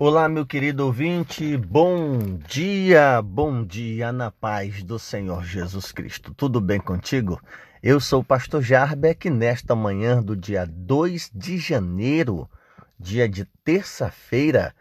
Olá, meu querido ouvinte, bom dia, bom dia na paz do Senhor Jesus Cristo. Tudo bem contigo? Eu sou o pastor Jarbeck nesta manhã do dia 2 de janeiro, dia de terça-feira,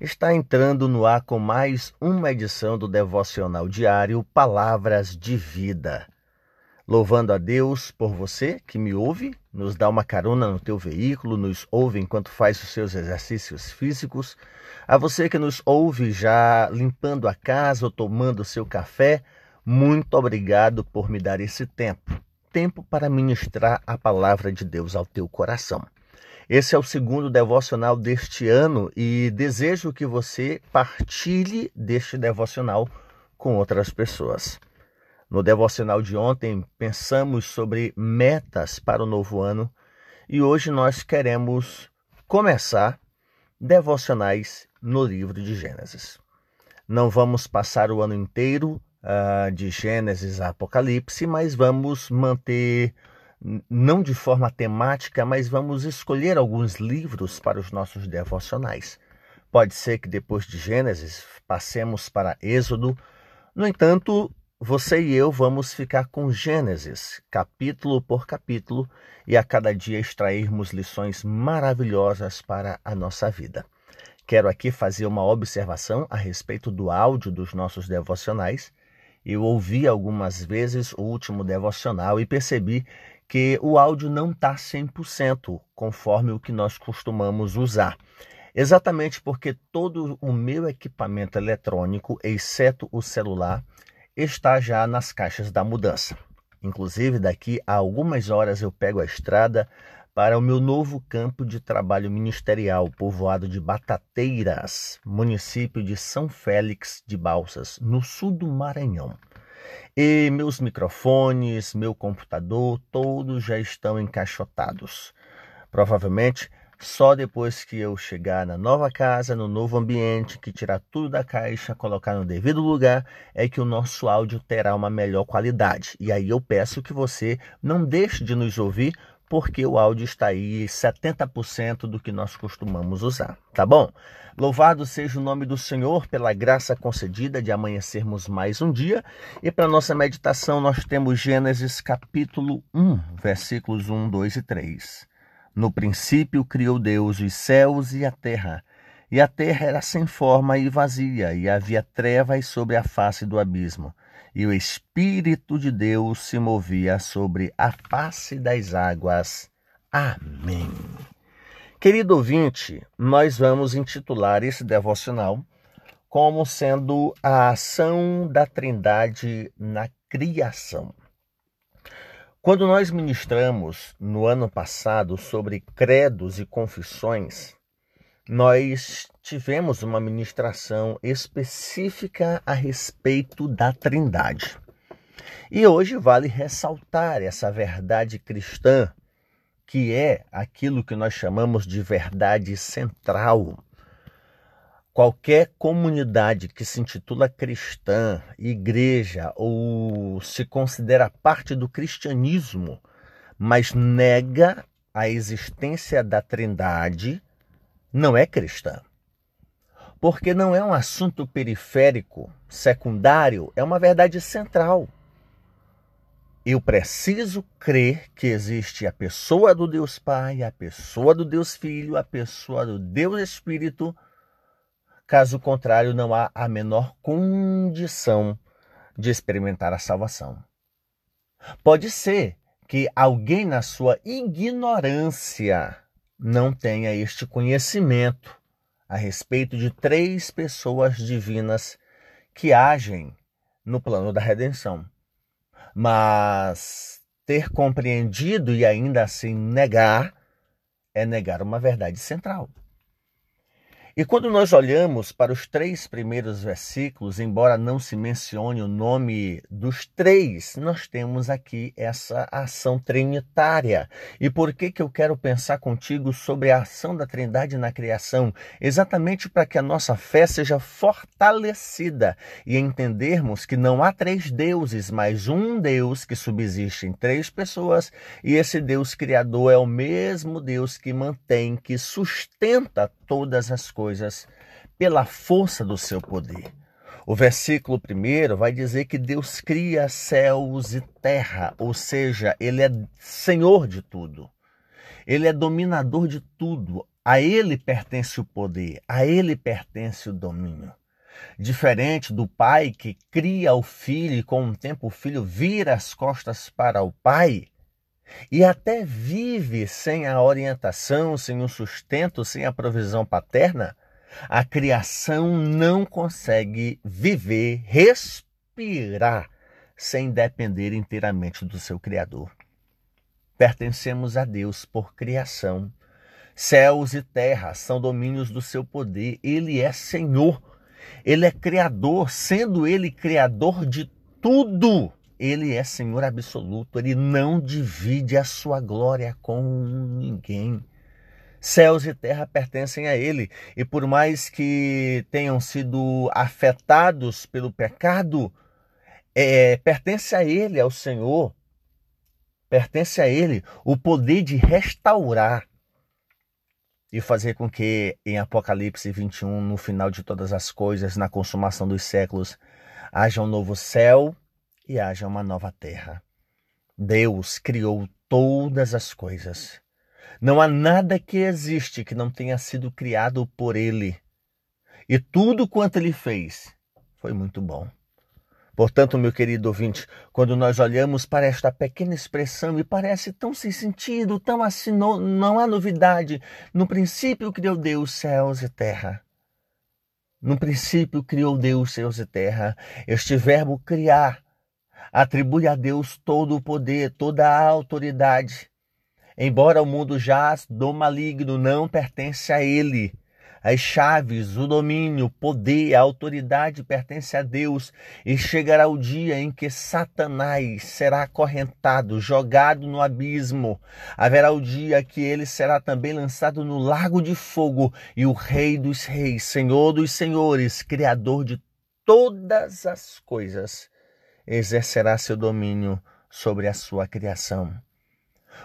está entrando no ar com mais uma edição do devocional diário Palavras de Vida louvando a Deus por você que me ouve, nos dá uma carona no teu veículo, nos ouve enquanto faz os seus exercícios físicos, a você que nos ouve já limpando a casa ou tomando o seu café, muito obrigado por me dar esse tempo, tempo para ministrar a palavra de Deus ao teu coração. Esse é o segundo devocional deste ano e desejo que você partilhe deste devocional com outras pessoas. No devocional de ontem, pensamos sobre metas para o novo ano e hoje nós queremos começar devocionais no livro de Gênesis. Não vamos passar o ano inteiro uh, de Gênesis a Apocalipse, mas vamos manter, não de forma temática, mas vamos escolher alguns livros para os nossos devocionais. Pode ser que depois de Gênesis passemos para Êxodo. No entanto, você e eu vamos ficar com Gênesis, capítulo por capítulo, e a cada dia extrairmos lições maravilhosas para a nossa vida. Quero aqui fazer uma observação a respeito do áudio dos nossos devocionais. Eu ouvi algumas vezes o último devocional e percebi que o áudio não está 100% conforme o que nós costumamos usar. Exatamente porque todo o meu equipamento eletrônico, exceto o celular, está já nas caixas da mudança. Inclusive, daqui a algumas horas eu pego a estrada para o meu novo campo de trabalho ministerial, povoado de Batateiras, município de São Félix de Balsas, no sul do Maranhão. E meus microfones, meu computador, todos já estão encaixotados. Provavelmente só depois que eu chegar na nova casa, no novo ambiente, que tirar tudo da caixa, colocar no devido lugar, é que o nosso áudio terá uma melhor qualidade. E aí eu peço que você não deixe de nos ouvir, porque o áudio está aí 70% do que nós costumamos usar, tá bom? Louvado seja o nome do Senhor pela graça concedida de amanhecermos mais um dia. E para nossa meditação nós temos Gênesis capítulo 1, versículos 1, 2 e 3. No princípio criou Deus os céus e a terra. E a terra era sem forma e vazia, e havia trevas sobre a face do abismo. E o Espírito de Deus se movia sobre a face das águas. Amém. Querido ouvinte, nós vamos intitular esse devocional como sendo a ação da Trindade na criação. Quando nós ministramos no ano passado sobre credos e confissões, nós tivemos uma ministração específica a respeito da Trindade. E hoje vale ressaltar essa verdade cristã, que é aquilo que nós chamamos de verdade central Qualquer comunidade que se intitula cristã, igreja ou se considera parte do cristianismo, mas nega a existência da Trindade, não é cristã. Porque não é um assunto periférico, secundário, é uma verdade central. Eu preciso crer que existe a pessoa do Deus Pai, a pessoa do Deus Filho, a pessoa do Deus Espírito Caso contrário, não há a menor condição de experimentar a salvação. Pode ser que alguém, na sua ignorância, não tenha este conhecimento a respeito de três pessoas divinas que agem no plano da redenção. Mas ter compreendido e ainda assim negar é negar uma verdade central. E quando nós olhamos para os três primeiros versículos, embora não se mencione o nome dos três, nós temos aqui essa ação trinitária. E por que, que eu quero pensar contigo sobre a ação da Trindade na criação? Exatamente para que a nossa fé seja fortalecida e entendermos que não há três deuses, mas um Deus que subsiste em três pessoas, e esse Deus criador é o mesmo Deus que mantém, que sustenta todas as coisas coisas pela força do seu poder. O versículo primeiro vai dizer que Deus cria céus e terra, ou seja, Ele é Senhor de tudo. Ele é dominador de tudo. A Ele pertence o poder, a Ele pertence o domínio. Diferente do pai que cria o filho e com o tempo o filho vira as costas para o pai e até vive sem a orientação, sem o sustento, sem a provisão paterna, a criação não consegue viver, respirar sem depender inteiramente do seu Criador. Pertencemos a Deus por criação. Céus e terra são domínios do seu poder. Ele é Senhor. Ele é Criador, sendo Ele Criador de tudo. Ele é Senhor absoluto. Ele não divide a sua glória com ninguém. Céus e terra pertencem a Ele. E por mais que tenham sido afetados pelo pecado, é, pertence a Ele, ao Senhor, pertence a Ele o poder de restaurar e fazer com que em Apocalipse 21, no final de todas as coisas, na consumação dos séculos, haja um novo céu e haja uma nova terra. Deus criou todas as coisas. Não há nada que existe que não tenha sido criado por ele. E tudo quanto ele fez foi muito bom. Portanto, meu querido ouvinte, quando nós olhamos para esta pequena expressão e parece tão sem sentido, tão assim, não, não há novidade. No princípio criou Deus céus e terra. No princípio criou Deus céus e terra. Este verbo criar atribui a Deus todo o poder, toda a autoridade. Embora o mundo jaz do maligno, não pertence a ele. As chaves, o domínio, o poder, a autoridade pertence a Deus e chegará o dia em que Satanás será acorrentado, jogado no abismo. Haverá o dia que ele será também lançado no lago de fogo e o Rei dos Reis, Senhor dos Senhores, Criador de todas as coisas, exercerá seu domínio sobre a sua criação.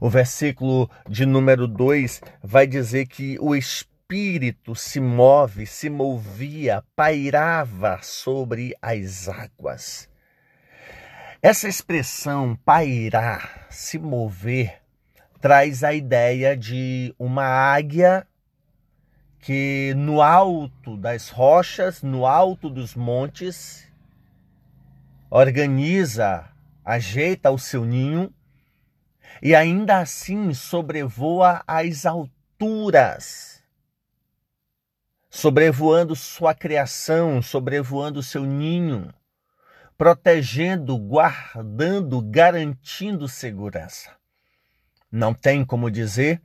O versículo de número 2 vai dizer que o Espírito se move, se movia, pairava sobre as águas. Essa expressão pairar, se mover, traz a ideia de uma águia que no alto das rochas, no alto dos montes, organiza, ajeita o seu ninho e ainda assim sobrevoa as alturas, sobrevoando sua criação, sobrevoando seu ninho, protegendo, guardando, garantindo segurança. Não tem como dizer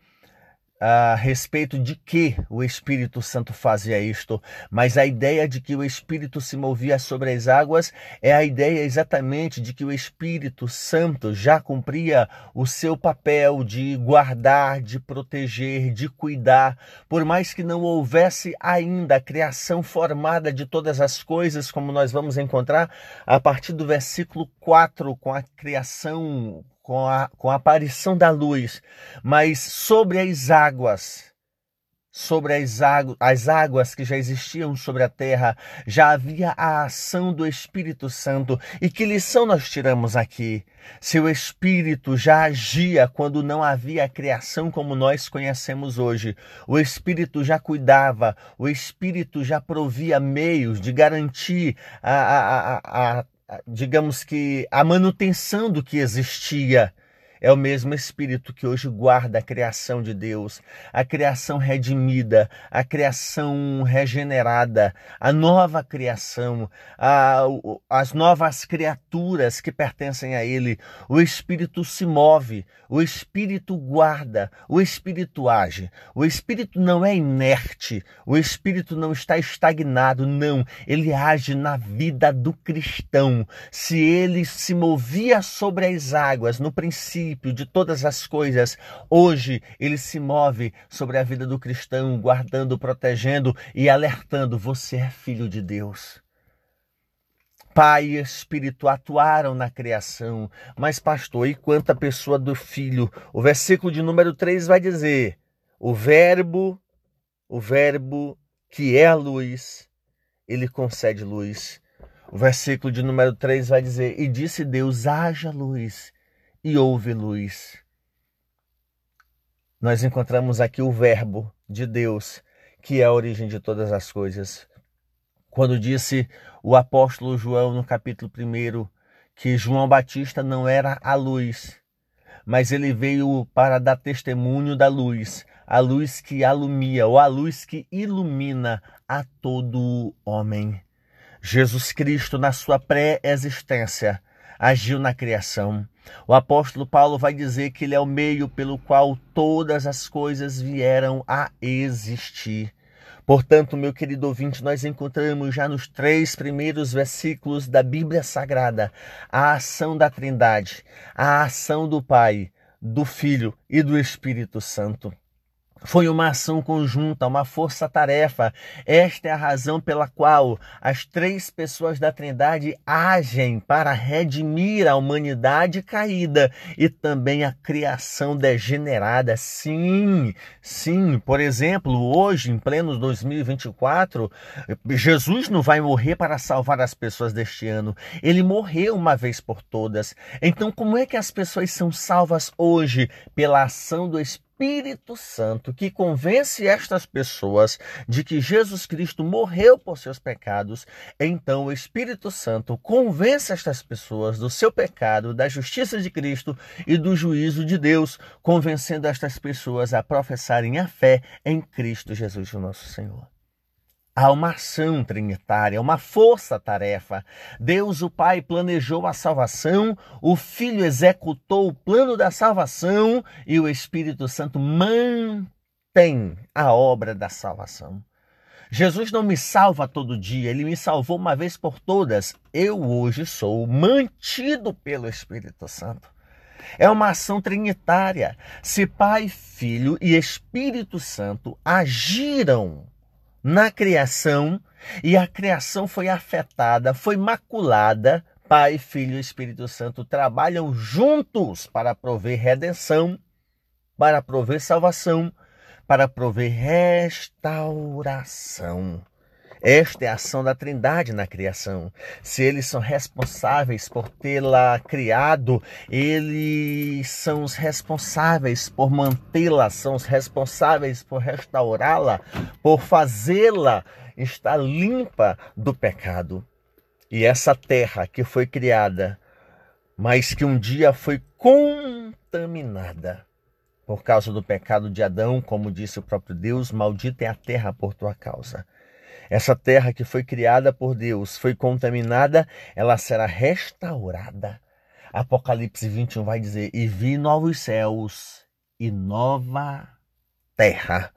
a respeito de que o Espírito Santo fazia isto, mas a ideia de que o Espírito se movia sobre as águas é a ideia exatamente de que o Espírito Santo já cumpria o seu papel de guardar, de proteger, de cuidar, por mais que não houvesse ainda a criação formada de todas as coisas, como nós vamos encontrar a partir do versículo 4, com a criação com a, com a aparição da luz, mas sobre as águas, sobre as, as águas que já existiam sobre a terra, já havia a ação do Espírito Santo. E que lição nós tiramos aqui? Se o Espírito já agia quando não havia a criação como nós conhecemos hoje, o Espírito já cuidava, o Espírito já provia meios de garantir a, a, a, a digamos que, a manutenção do que existia. É o mesmo Espírito que hoje guarda a criação de Deus, a criação redimida, a criação regenerada, a nova criação, a, as novas criaturas que pertencem a Ele. O Espírito se move, o Espírito guarda, o Espírito age. O Espírito não é inerte, o Espírito não está estagnado, não. Ele age na vida do cristão. Se ele se movia sobre as águas no princípio, princípio de todas as coisas. Hoje ele se move sobre a vida do cristão, guardando, protegendo e alertando: você é filho de Deus. Pai e Espírito atuaram na criação, mas pastor, e quanto a pessoa do filho? O versículo de número 3 vai dizer: o verbo, o verbo que é a luz, ele concede luz. O versículo de número 3 vai dizer: E disse Deus: haja luz, e houve luz. Nós encontramos aqui o Verbo de Deus, que é a origem de todas as coisas. Quando disse o apóstolo João no capítulo 1 que João Batista não era a luz, mas ele veio para dar testemunho da luz, a luz que alumia, ou a luz que ilumina a todo homem. Jesus Cristo, na sua pré-existência, agiu na criação. O apóstolo Paulo vai dizer que ele é o meio pelo qual todas as coisas vieram a existir. Portanto, meu querido ouvinte, nós encontramos já nos três primeiros versículos da Bíblia Sagrada a ação da Trindade, a ação do Pai, do Filho e do Espírito Santo. Foi uma ação conjunta, uma força-tarefa. Esta é a razão pela qual as três pessoas da Trindade agem para redimir a humanidade caída e também a criação degenerada. Sim, sim. Por exemplo, hoje, em pleno 2024, Jesus não vai morrer para salvar as pessoas deste ano. Ele morreu uma vez por todas. Então, como é que as pessoas são salvas hoje? Pela ação do Espírito Espírito Santo que convence estas pessoas de que Jesus Cristo morreu por seus pecados, então o Espírito Santo convence estas pessoas do seu pecado, da justiça de Cristo e do juízo de Deus, convencendo estas pessoas a professarem a fé em Cristo Jesus, o nosso Senhor. Há uma ação trinitária, uma força-tarefa. Deus, o Pai, planejou a salvação, o Filho executou o plano da salvação e o Espírito Santo mantém a obra da salvação. Jesus não me salva todo dia, ele me salvou uma vez por todas. Eu hoje sou mantido pelo Espírito Santo. É uma ação trinitária. Se Pai, Filho e Espírito Santo agiram na criação e a criação foi afetada, foi maculada. Pai, Filho e Espírito Santo trabalham juntos para prover redenção, para prover salvação, para prover restauração. Esta é a ação da Trindade na criação. Se eles são responsáveis por tê-la criado, eles são os responsáveis por mantê-la, são os responsáveis por restaurá-la, por fazê-la estar limpa do pecado. E essa terra que foi criada, mas que um dia foi contaminada por causa do pecado de Adão, como disse o próprio Deus, maldita é a terra por tua causa. Essa terra que foi criada por Deus, foi contaminada, ela será restaurada. Apocalipse 21 vai dizer: E vi novos céus e nova terra.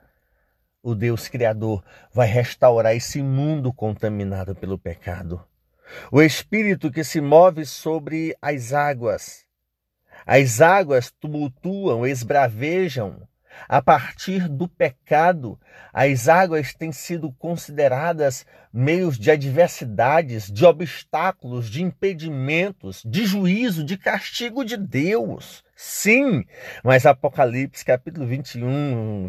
O Deus Criador vai restaurar esse mundo contaminado pelo pecado. O Espírito que se move sobre as águas. As águas tumultuam, esbravejam, a partir do pecado, as águas têm sido consideradas meios de adversidades, de obstáculos, de impedimentos, de juízo, de castigo de Deus. Sim, mas Apocalipse capítulo 21,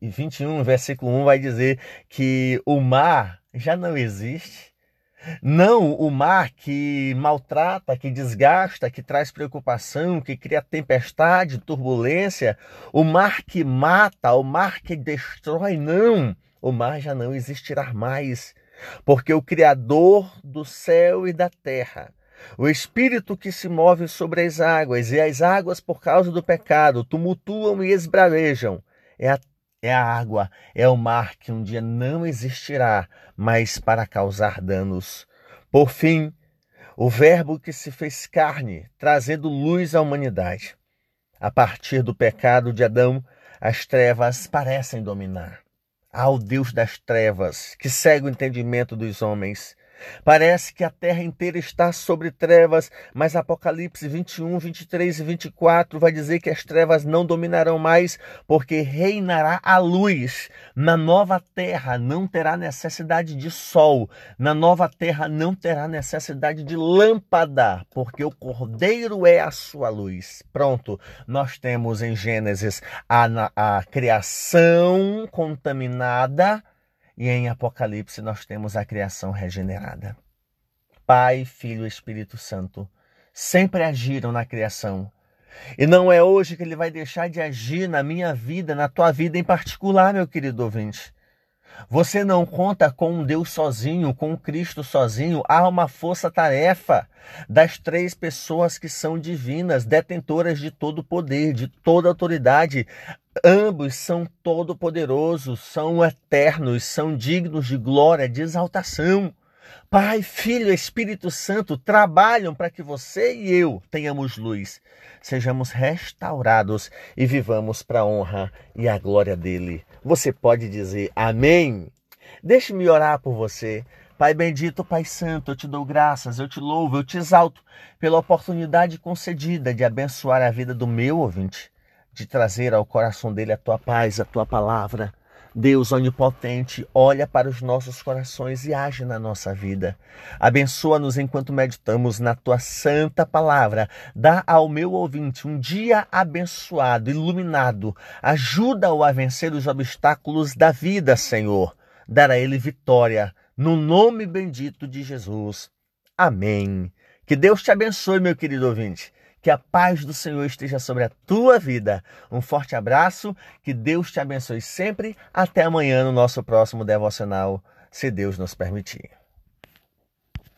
21, versículo 1 vai dizer que o mar já não existe não o mar que maltrata, que desgasta, que traz preocupação, que cria tempestade, turbulência, o mar que mata, o mar que destrói, não. O mar já não existirá mais, porque o Criador do céu e da terra, o Espírito que se move sobre as águas, e as águas, por causa do pecado, tumultuam e esbravejam, é a é a água, é o mar que um dia não existirá mais para causar danos. Por fim, o Verbo que se fez carne, trazendo luz à humanidade. A partir do pecado de Adão, as trevas parecem dominar. Ao Deus das trevas, que segue o entendimento dos homens, Parece que a terra inteira está sobre trevas, mas Apocalipse 21, 23 e 24 vai dizer que as trevas não dominarão mais, porque reinará a luz. Na nova terra não terá necessidade de sol, na nova terra não terá necessidade de lâmpada, porque o Cordeiro é a sua luz. Pronto, nós temos em Gênesis a, a criação contaminada e em Apocalipse nós temos a criação regenerada. Pai, Filho e Espírito Santo sempre agiram na criação. E não é hoje que ele vai deixar de agir na minha vida, na tua vida em particular, meu querido ouvinte. Você não conta com um Deus sozinho, com um Cristo sozinho. Há uma força-tarefa das três pessoas que são divinas, detentoras de todo poder, de toda autoridade. Ambos são todo-poderosos, são eternos, são dignos de glória, de exaltação. Pai, Filho Espírito Santo trabalham para que você e eu tenhamos luz, sejamos restaurados e vivamos para a honra e a glória dele. Você pode dizer amém? Deixe-me orar por você. Pai bendito, Pai santo, eu te dou graças, eu te louvo, eu te exalto pela oportunidade concedida de abençoar a vida do meu ouvinte, de trazer ao coração dele a tua paz, a tua palavra. Deus onipotente, olha para os nossos corações e age na nossa vida. Abençoa-nos enquanto meditamos na tua santa palavra. Dá ao meu ouvinte um dia abençoado, iluminado. Ajuda-o a vencer os obstáculos da vida, Senhor. Dar a ele vitória, no nome bendito de Jesus. Amém. Que Deus te abençoe, meu querido ouvinte. Que a paz do Senhor esteja sobre a tua vida. Um forte abraço, que Deus te abençoe sempre. Até amanhã no nosso próximo devocional, se Deus nos permitir.